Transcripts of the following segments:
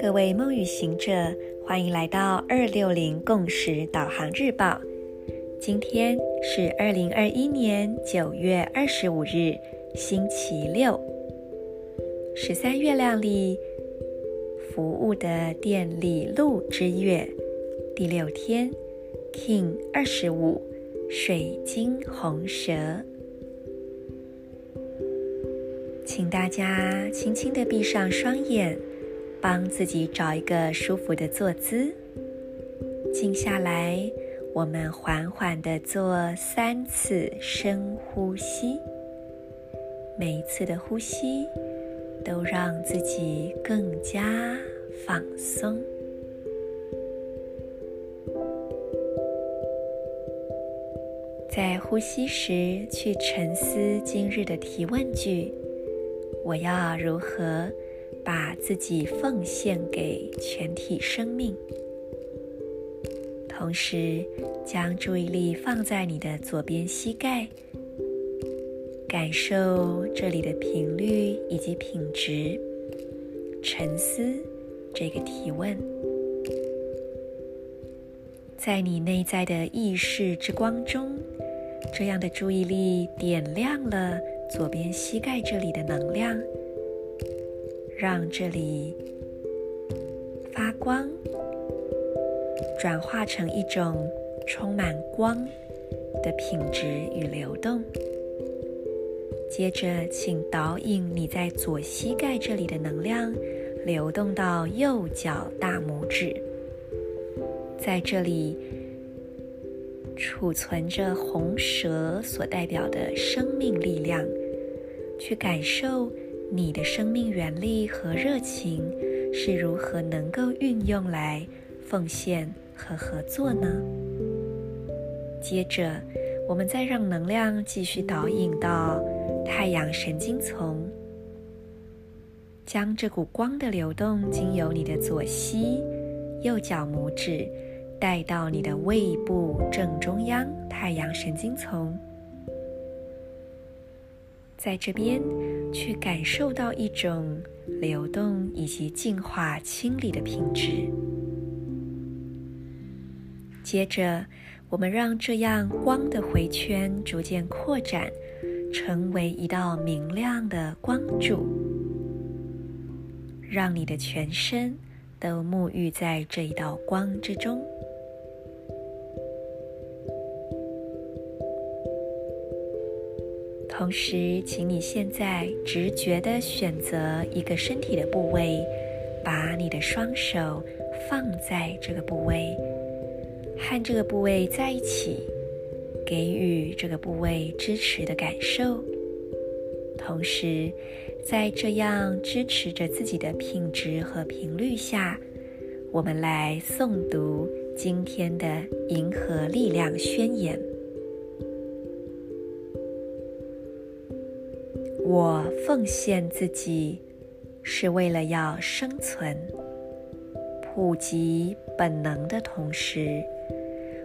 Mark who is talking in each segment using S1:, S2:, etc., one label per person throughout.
S1: 各位梦与行者，欢迎来到二六零共识导航日报。今天是二零二一年九月二十五日，星期六，十三月亮里服务的电力路之月第六天，King 二十五，水晶红蛇，请大家轻轻地闭上双眼。帮自己找一个舒服的坐姿，静下来。我们缓缓地做三次深呼吸，每一次的呼吸都让自己更加放松。在呼吸时，去沉思今日的提问句：我要如何把自己奉献给全体生命，同时将注意力放在你的左边膝盖，感受这里的频率以及品质，沉思这个提问，在你内在的意识之光中，这样的注意力点亮了左边膝盖这里的能量。让这里发光，转化成一种充满光的品质与流动。接着，请导引你在左膝盖这里的能量流动到右脚大拇指，在这里储存着红蛇所代表的生命力量，去感受。你的生命原力和热情是如何能够运用来奉献和合作呢？接着，我们再让能量继续导引到太阳神经丛，将这股光的流动经由你的左膝、右脚拇指带到你的胃部正中央太阳神经丛。在这边，去感受到一种流动以及净化、清理的品质。接着，我们让这样光的回圈逐渐扩展，成为一道明亮的光柱，让你的全身都沐浴在这一道光之中。同时，请你现在直觉地选择一个身体的部位，把你的双手放在这个部位，和这个部位在一起，给予这个部位支持的感受。同时，在这样支持着自己的品质和频率下，我们来诵读今天的银河力量宣言。我奉献自己，是为了要生存。普及本能的同时，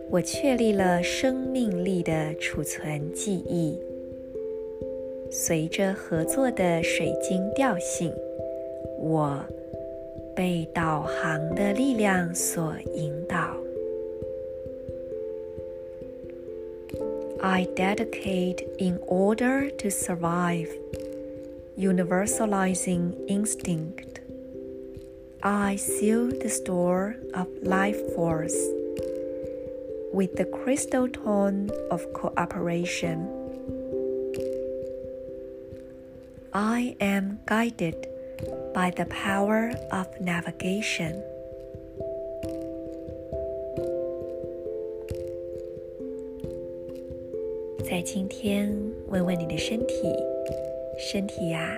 S1: 我确立了生命力的储存记忆。随着合作的水晶调性，我被导航的力量所引导。I dedicate in order to survive, universalizing instinct. I seal the store of life force with the crystal tone of cooperation. I am guided by the power of navigation. 在今天，问问你的身体，身体呀，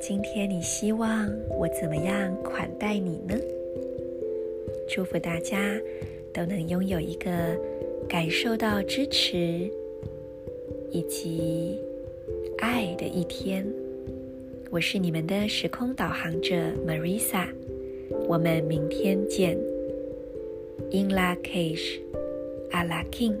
S1: 今天你希望我怎么样款待你呢？祝福大家都能拥有一个感受到支持以及爱的一天。我是你们的时空导航者 Marisa，我们明天见。In Lak'ech, Ala king。